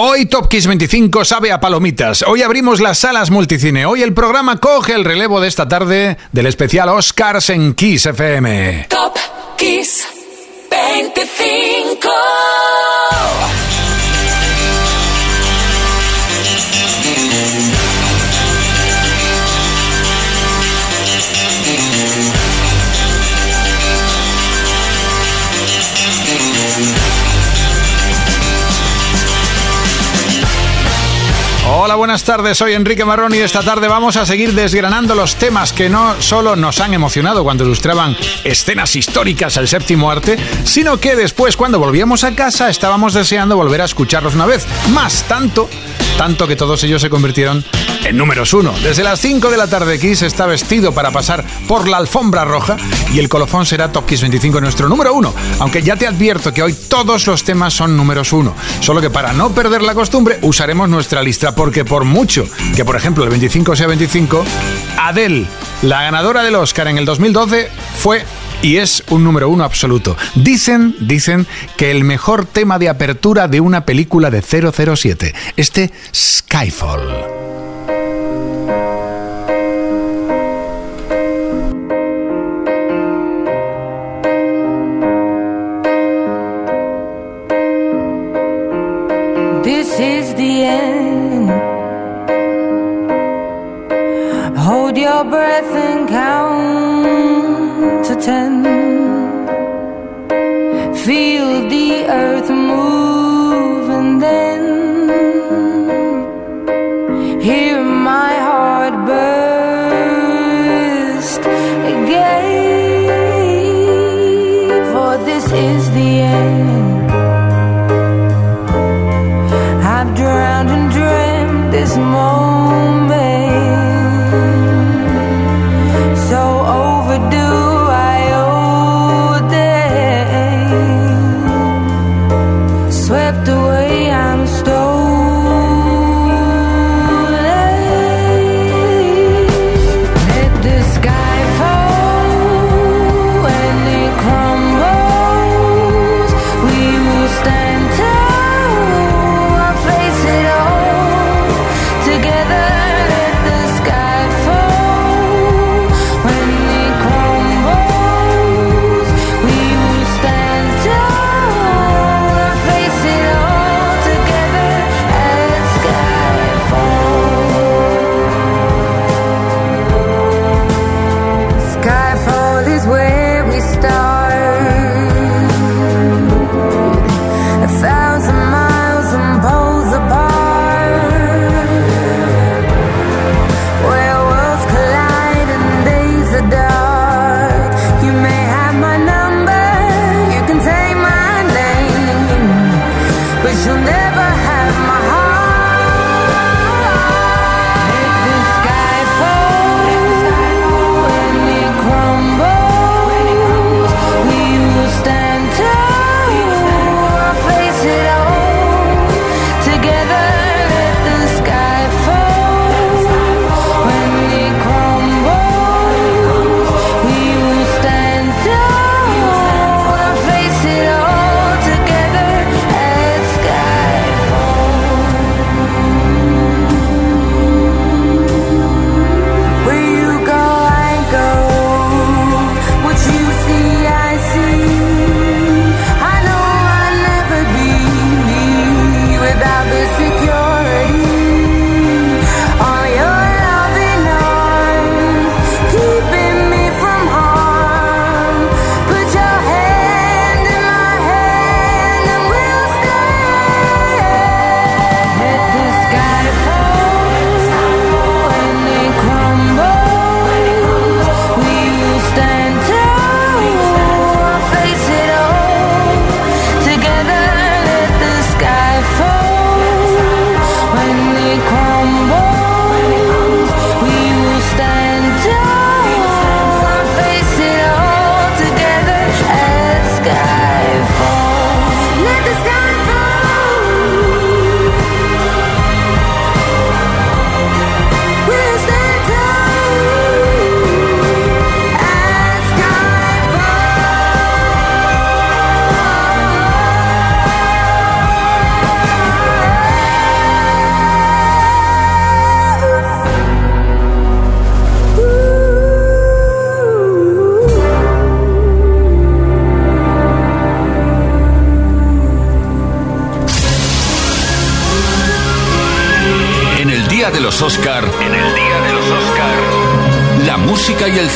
Hoy Top Kiss 25 sabe a palomitas. Hoy abrimos las salas multicine. Hoy el programa coge el relevo de esta tarde del especial Oscars en Kiss FM. Top Kiss 25. Hola, buenas tardes. Soy Enrique Marrón y esta tarde vamos a seguir desgranando los temas que no solo nos han emocionado cuando ilustraban escenas históricas al séptimo arte, sino que después, cuando volvíamos a casa, estábamos deseando volver a escucharlos una vez. Más tanto, tanto que todos ellos se convirtieron en números uno. Desde las 5 de la tarde, Kiss está vestido para pasar por la alfombra roja y el colofón será Top Kiss 25, nuestro número uno. Aunque ya te advierto que hoy todos los temas son números uno. Solo que para no perder la costumbre, usaremos nuestra lista porque por mucho que, por ejemplo, el 25 sea 25, Adele, la ganadora del Oscar en el 2012, fue y es un número uno absoluto. Dicen, dicen que el mejor tema de apertura de una película de 007, este Skyfall. This is the end. Hold your breath and count to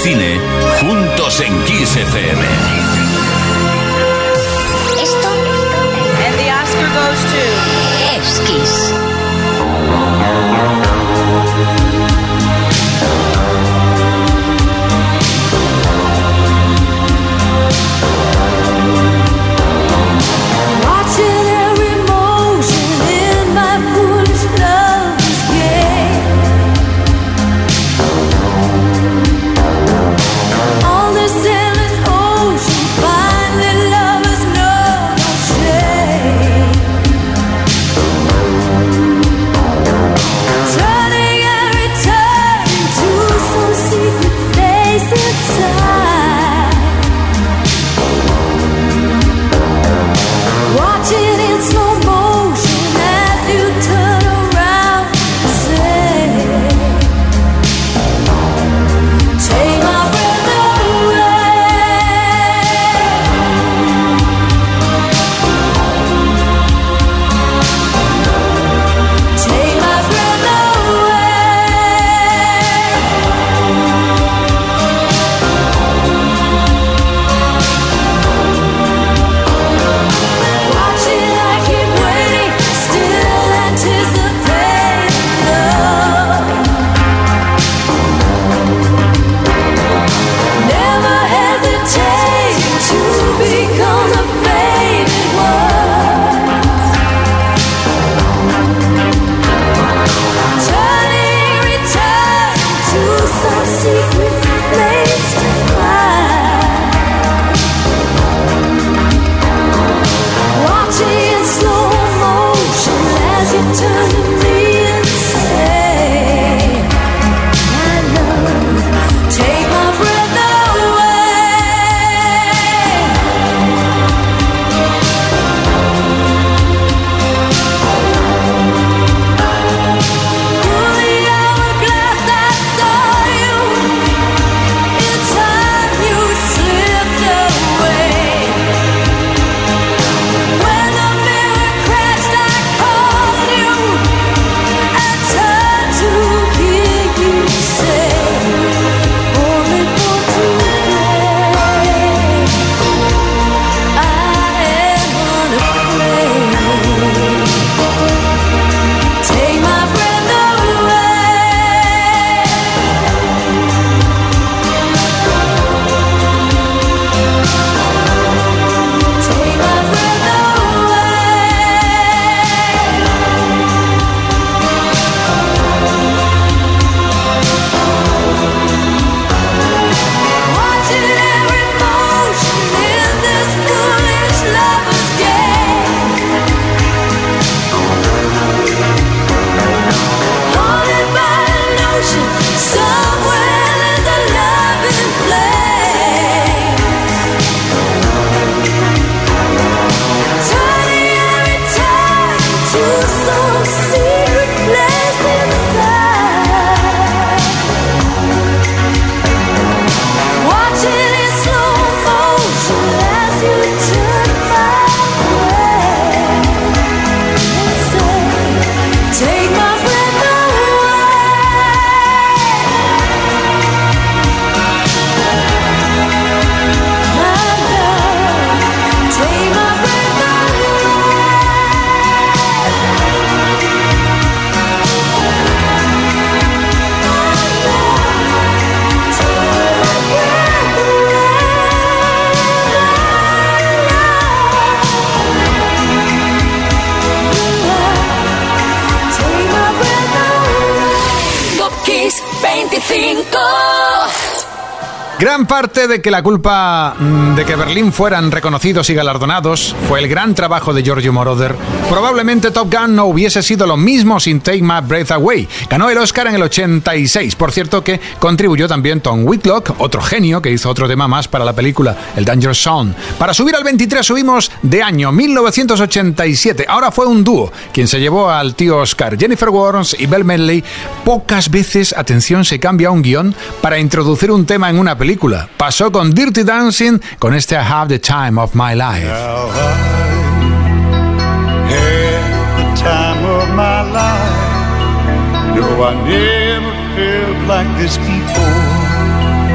cine Gran parte de que la culpa mm, de que Berlín fueran reconocidos y galardonados fue el gran trabajo de Giorgio Moroder. Probablemente Top Gun no hubiese sido lo mismo sin Take My Breath Away. Ganó el Oscar en el 86. Por cierto que contribuyó también Tom Whitlock, otro genio que hizo otro tema más para la película, el Danger Zone. Para subir al 23 subimos de año 1987. Ahora fue un dúo quien se llevó al tío Oscar, Jennifer Warnes y Bell Medley. Pocas veces, atención, se cambia un guion para introducir un tema en una película película. Pasó con Dirty Dancing, con este I Have the Time of My Life.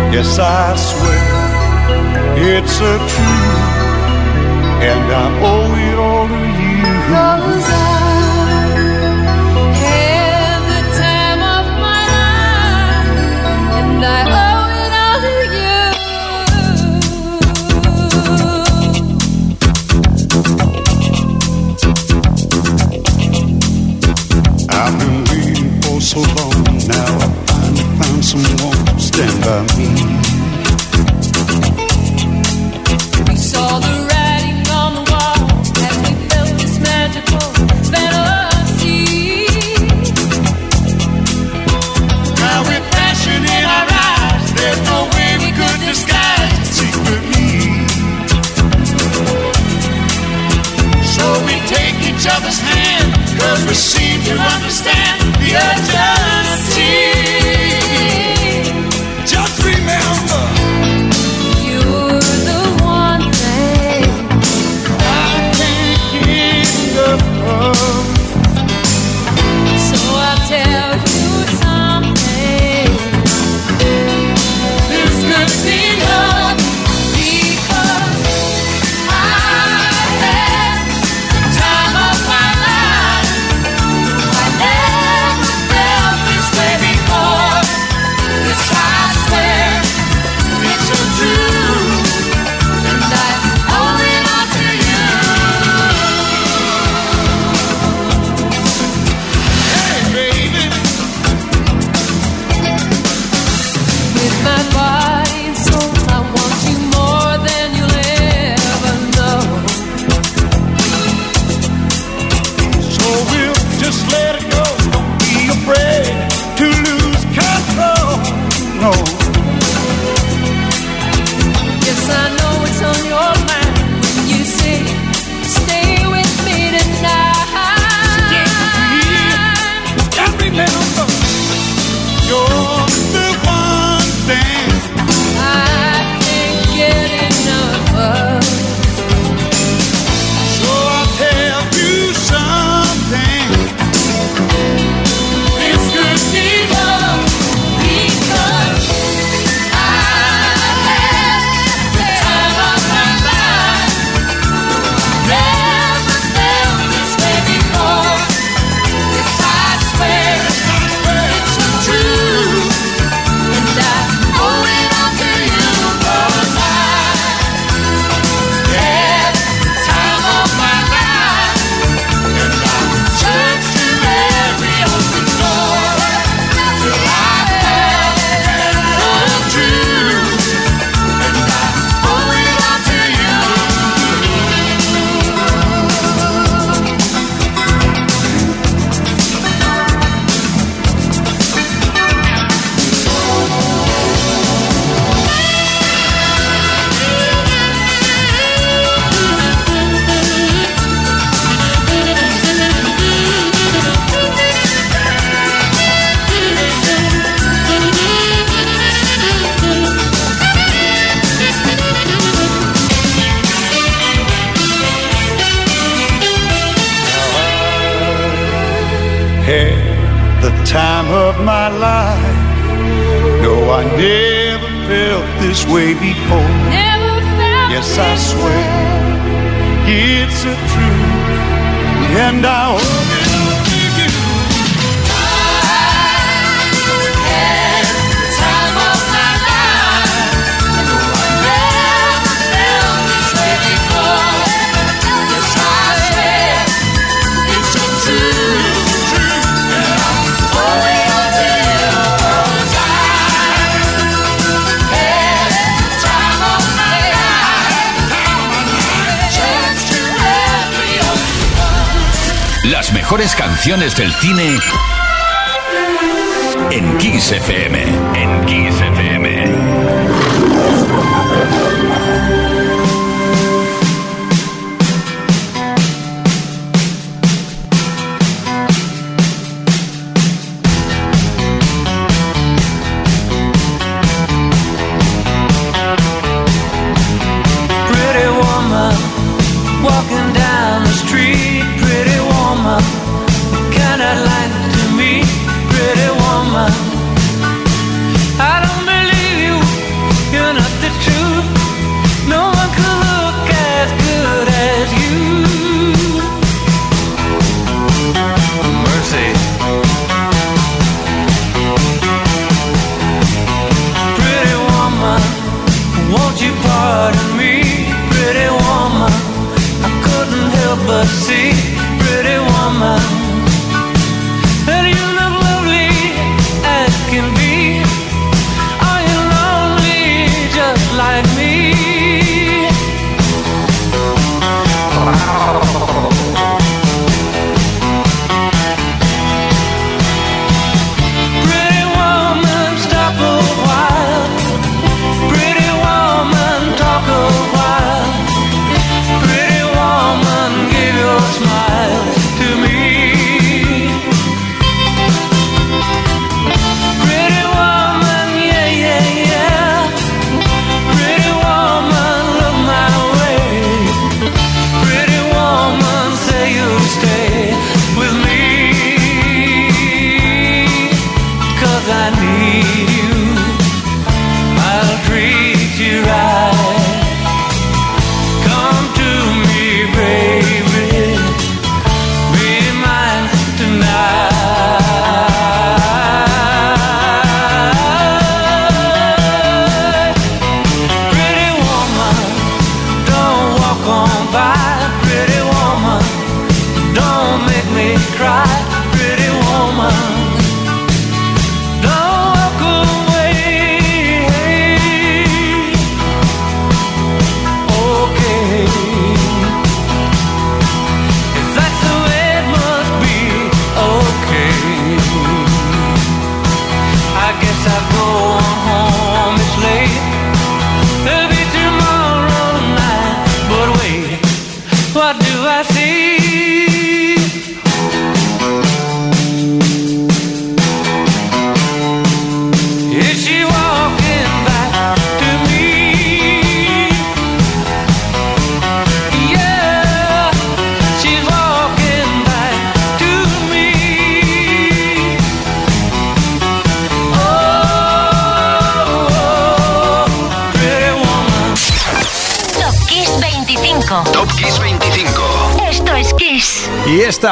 Yes, I swear it's a truth, and I owe it all to you. Oh, my life. No, I never felt this way before. Never felt yes, I swear way. it's a truth, and I. mejores canciones del cine en Kiss FM. En Kiss FM.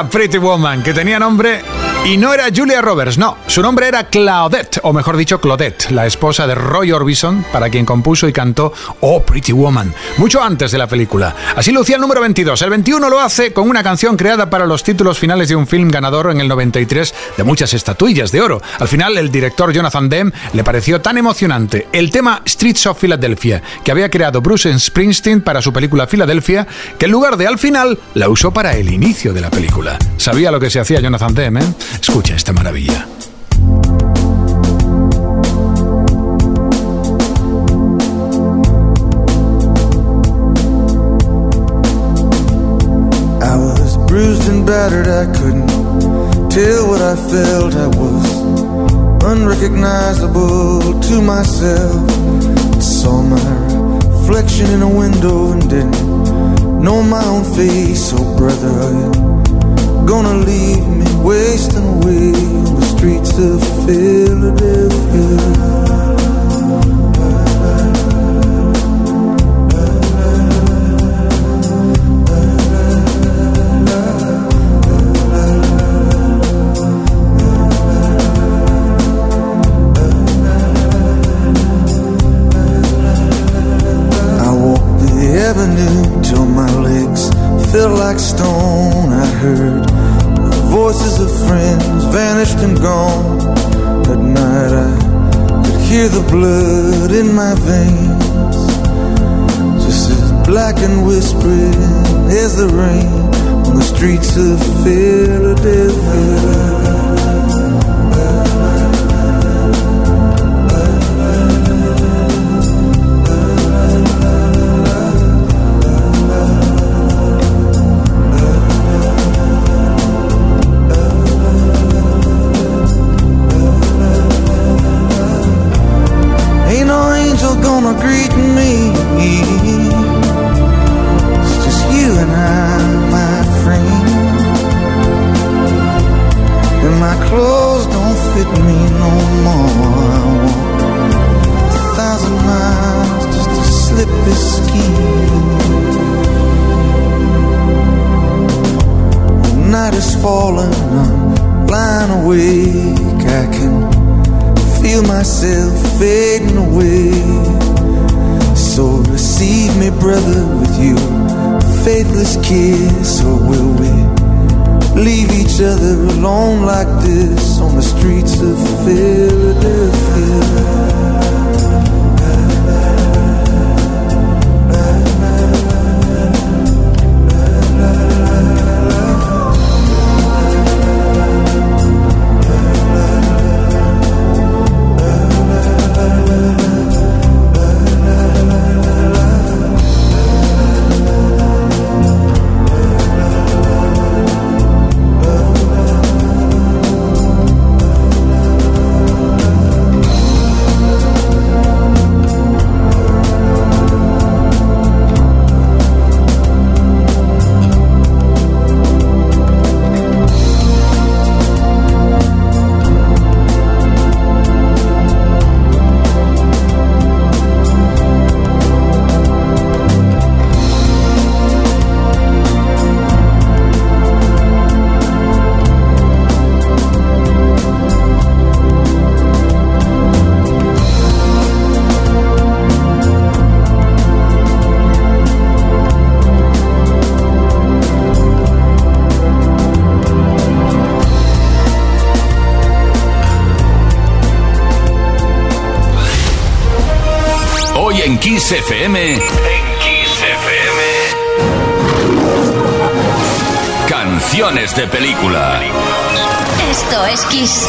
Pretty Woman, que tenía nombre y no era Julia Roberts, no. Su nombre era Claudette, o mejor dicho, Claudette, la esposa de Roy Orbison, para quien compuso y cantó Oh Pretty Woman, mucho antes de la película. Así lucía el número 22. El 21 lo hace con una canción creada para los títulos finales de un film ganador en el 93 de muchas estatuillas de oro. Al final, el director Jonathan Demme le pareció tan emocionante el tema Streets of Philadelphia, que había creado Bruce Springsteen para su película Philadelphia, que en lugar de al final, la usó para el inicio de la película. Sabía lo que se hacía Jonathan Demme, ¿eh? Escucha esta maravilla. I was bruised and battered, I couldn't tell what I felt. I was unrecognizable to myself. I saw my reflection in a window and didn't know my own face. Oh, brother, gonna leave me wasting away on the streets of Philadelphia? The rain on the streets of Philadelphia. Kiss FM. En Kiss FM. Canciones de película. Esto es Kiss.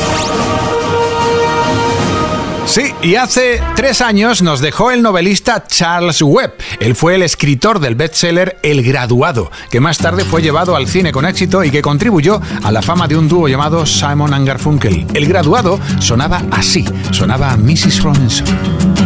Sí, y hace tres años nos dejó el novelista Charles Webb. Él fue el escritor del bestseller El Graduado, que más tarde fue llevado al cine con éxito y que contribuyó a la fama de un dúo llamado Simon and Garfunkel. El Graduado sonaba así, sonaba a Mrs. Robinson.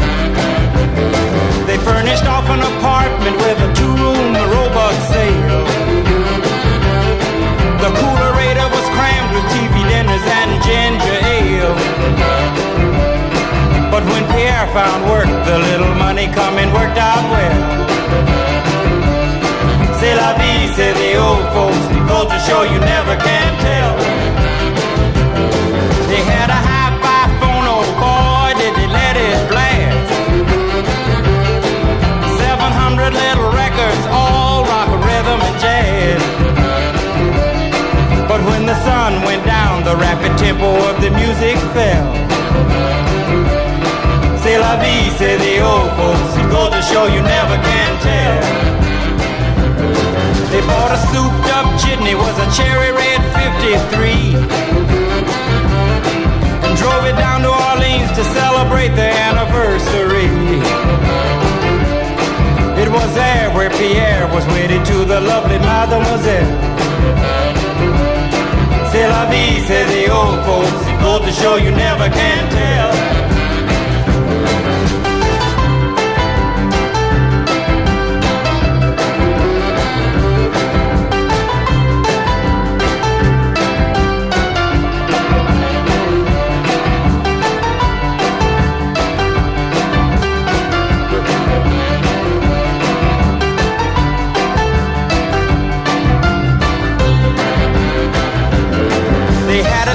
Furnished off an apartment with a two-room Roebuck sale. The coolerator was crammed with TV dinners and ginger ale. But when Pierre found work, the little money coming worked out well. C'est la vie, say the old folks. Goes to show you never can tell. All rock, rhythm, and jazz. But when the sun went down, the rapid tempo of the music fell. C'est la vie, say the old folks. It goes to show you never can tell. They bought a souped up jitney, was a cherry red 53. And drove it down to Orleans to celebrate their anniversary. Was there where Pierre was wedded to the lovely mademoiselle. C'est la vie, say the old folks. Goes to show you never can tell.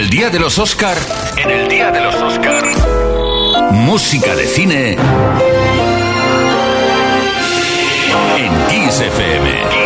El día de los Oscar, en el día de los Oscar, música de cine. En Kiss FM.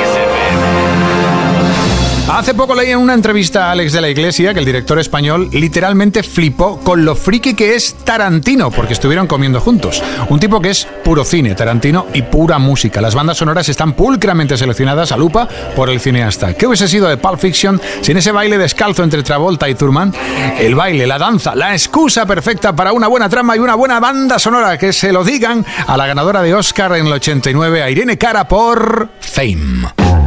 Hace poco leí en una entrevista a Alex de la Iglesia que el director español literalmente flipó con lo friki que es Tarantino, porque estuvieron comiendo juntos. Un tipo que es puro cine, Tarantino y pura música. Las bandas sonoras están pulcramente seleccionadas a lupa por el cineasta. ¿Qué hubiese sido de Pulp Fiction sin ese baile descalzo entre Travolta y Thurman? El baile, la danza, la excusa perfecta para una buena trama y una buena banda sonora. Que se lo digan a la ganadora de Oscar en el 89, a Irene Cara por Fame.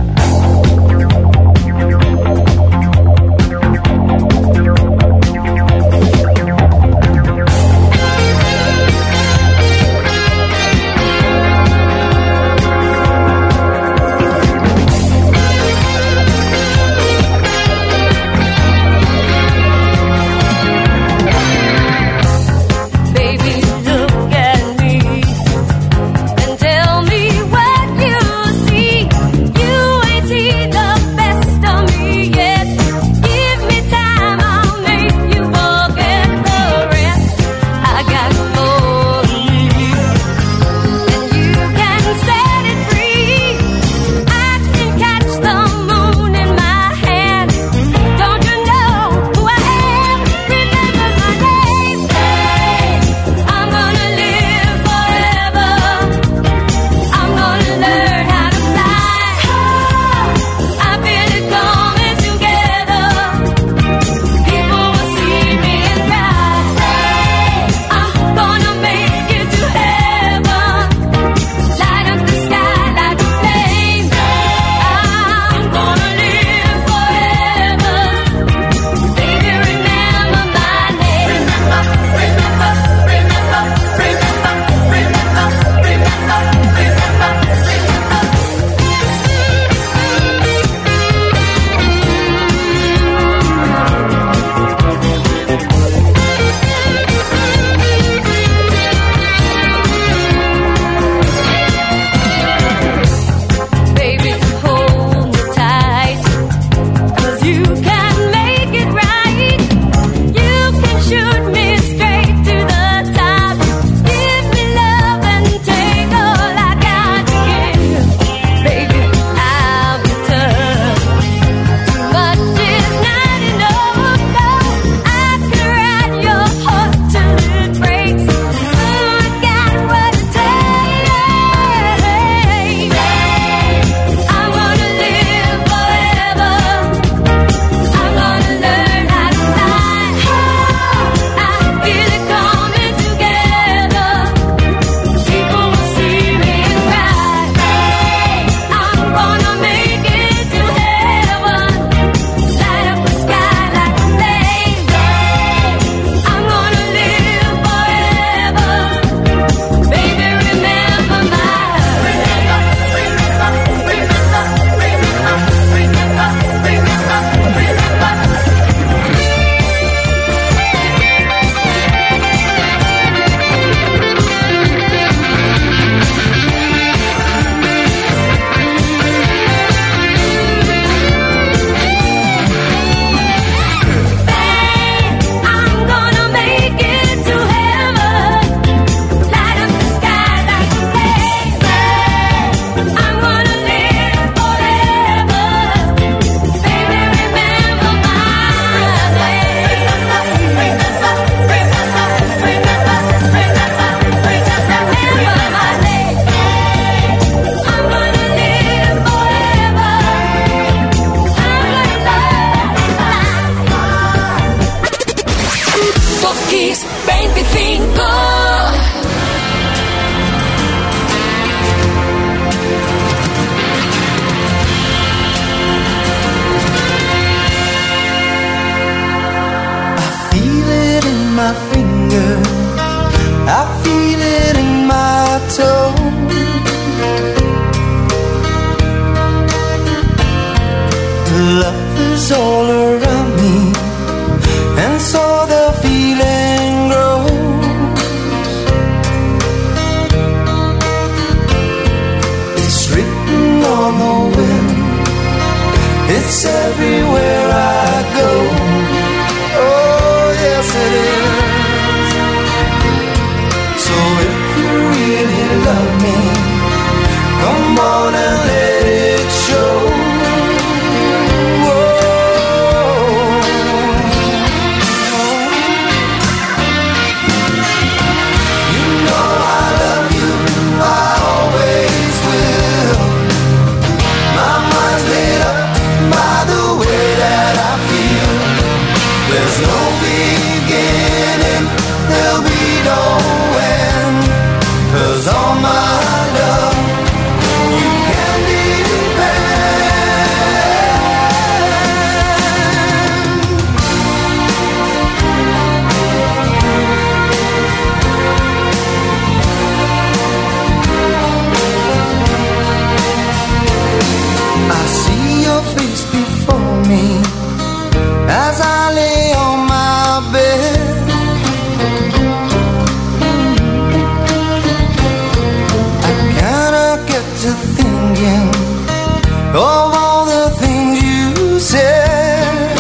Of all the things you said.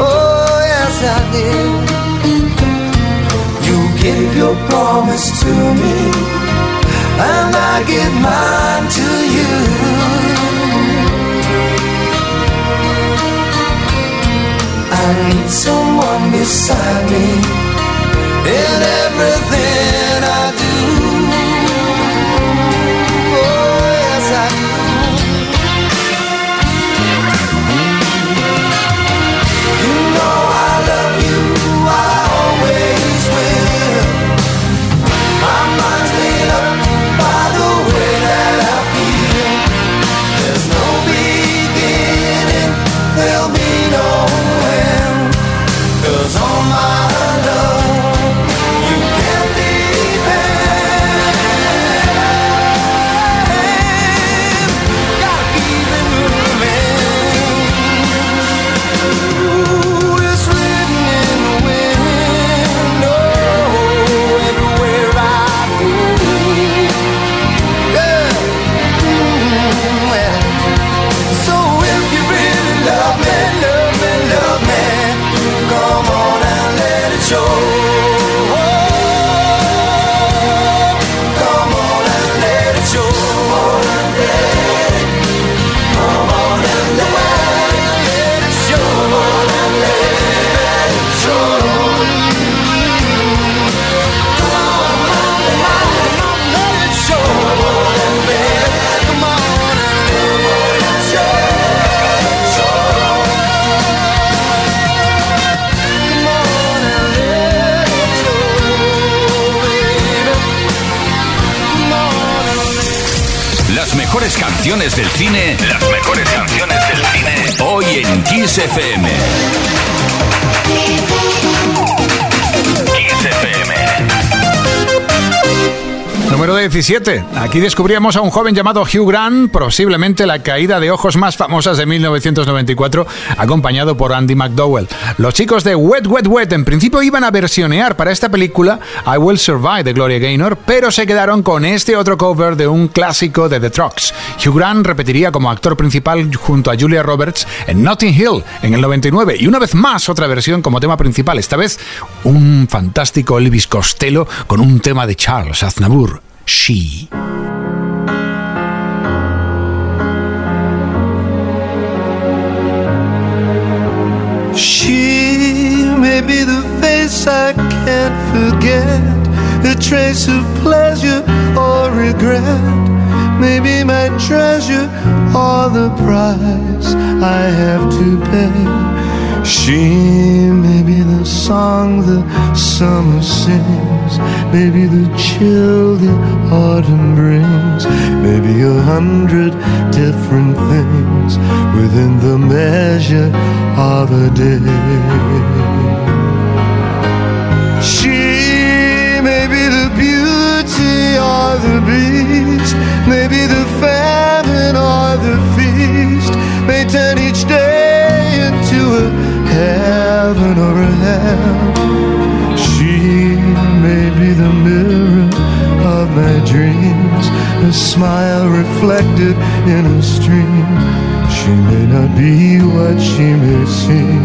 Oh, yes, I did. You gave your promise to me, and I give mine to you. I need someone beside me Las mejores canciones del cine. Hoy en Kiss FM. 17. Aquí descubríamos a un joven llamado Hugh Grant, posiblemente la caída de ojos más famosas de 1994, acompañado por Andy McDowell. Los chicos de Wet Wet Wet en principio iban a versionear para esta película I Will Survive de Gloria Gaynor, pero se quedaron con este otro cover de un clásico de The Trucks. Hugh Grant repetiría como actor principal junto a Julia Roberts en Notting Hill en el 99 y una vez más otra versión como tema principal, esta vez un fantástico Elvis Costello con un tema de Charles Aznavour. She. She may be the face I can't forget, a trace of pleasure or regret. Maybe my treasure or the price I have to pay. She may be the song the summer sings, maybe the chill the autumn brings, maybe a hundred different things within the measure of a day. She may be the beauty or the beast, maybe the famine or the feast, may turn each day heaven or hell. She may be the mirror of my dreams. a smile reflected in a stream. She may not be what she may seem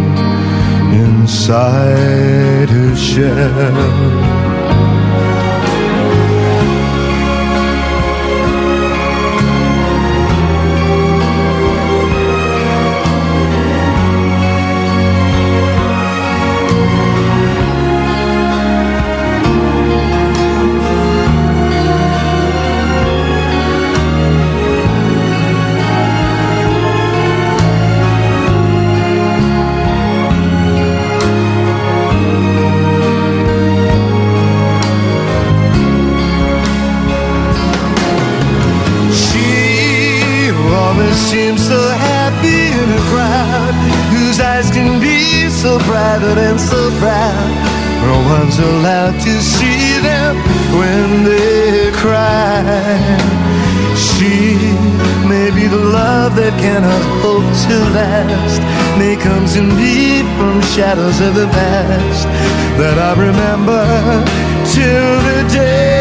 inside her shell. So private and so proud. No one's allowed to see them when they cry. She may be the love that cannot hope to last. May comes in deep from shadows of the past that I remember till the day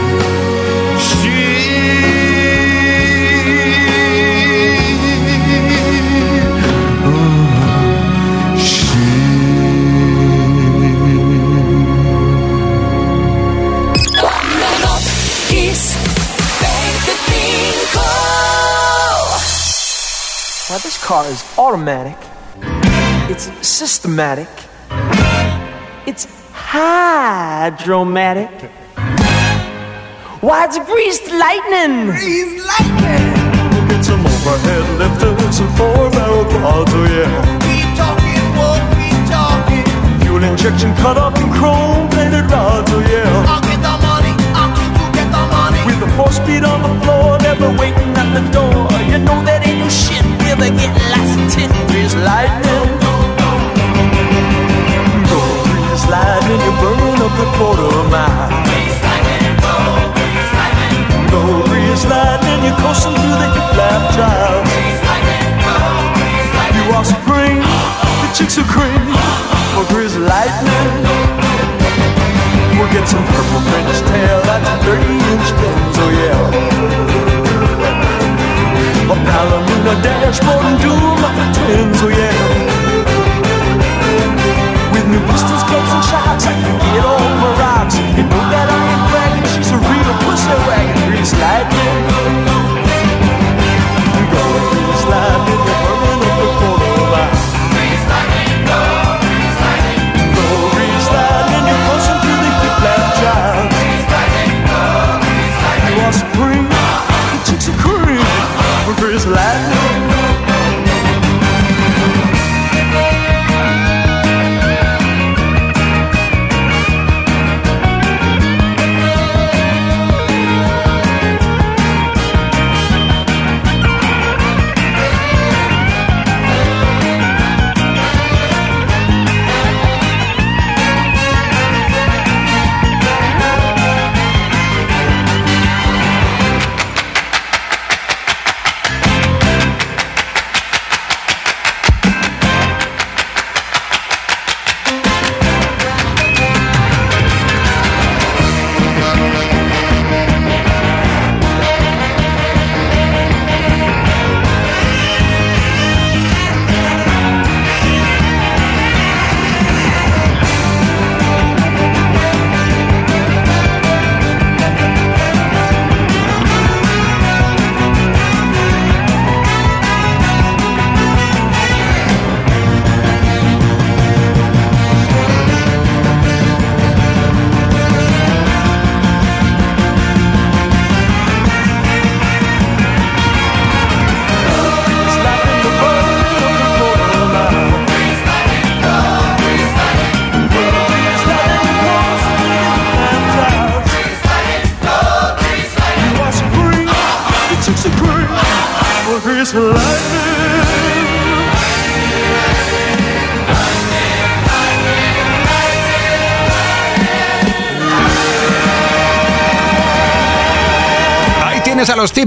Car is automatic. It's systematic. It's hydromatic. Why it's greased lightning? Greased lightning. Get some overhead lifters and four barrel quads, oh yeah. Keep talking, won't keep talking. Fuel injection cut up in chrome plated rods, oh yeah. I'll get the money, I'll keep you get the money. With the four speed on the floor, never waiting at the door. You know that Greased lightning. Lightning. You're burning up the quarter mile. Lightning. You're coasting through the. You are. The chicks are. For lightning. We'll get some purple French tail. That's a 30 inch lens. Oh yeah. A Palomino dashboard and doom twins, oh yeah. With new pistols, guns, and shots, I can get over rocks. You know that I ain't bragging, she's a real pussy wagon, grease lightning. I'm going through this.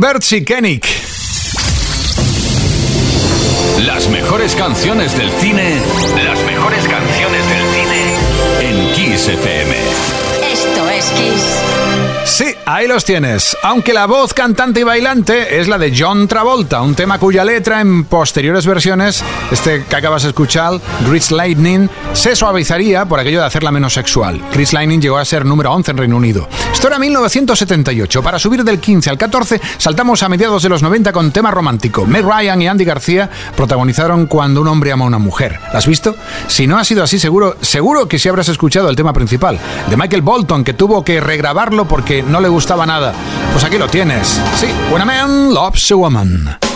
Y Kennick. Las mejores canciones del cine. Las mejores canciones del cine en Kiss FM. Esto es Kiss. Sí, ahí los tienes. Aunque la voz cantante y bailante es la de John Travolta, un tema cuya letra en posteriores versiones, este que acabas de escuchar, Chris Lightning, se suavizaría por aquello de hacerla menos sexual. Chris Lightning llegó a ser número 11 en Reino Unido. Esto era 1978. Para subir del 15 al 14, saltamos a mediados de los 90 con tema romántico. Meg Ryan y Andy García protagonizaron Cuando un hombre ama a una mujer. ¿La has visto? Si no ha sido así, seguro, seguro que sí habrás escuchado el tema principal, de Michael Bolton, que tuvo que regrabarlo porque no le gustaba nada. Pues aquí lo tienes. Sí, When a Man Loves a Woman.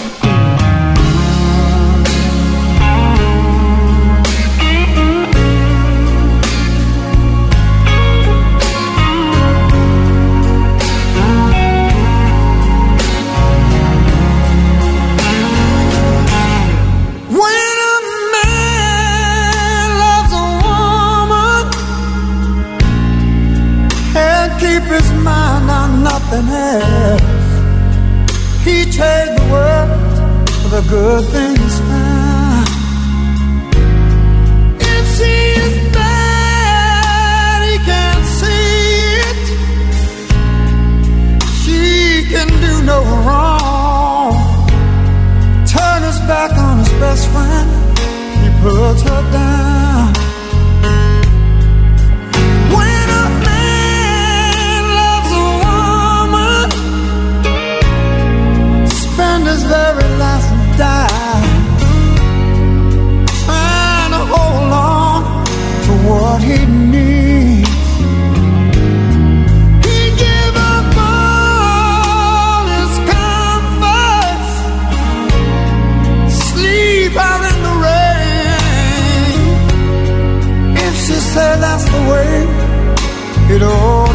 Back on his best friend. He puts her down. It ought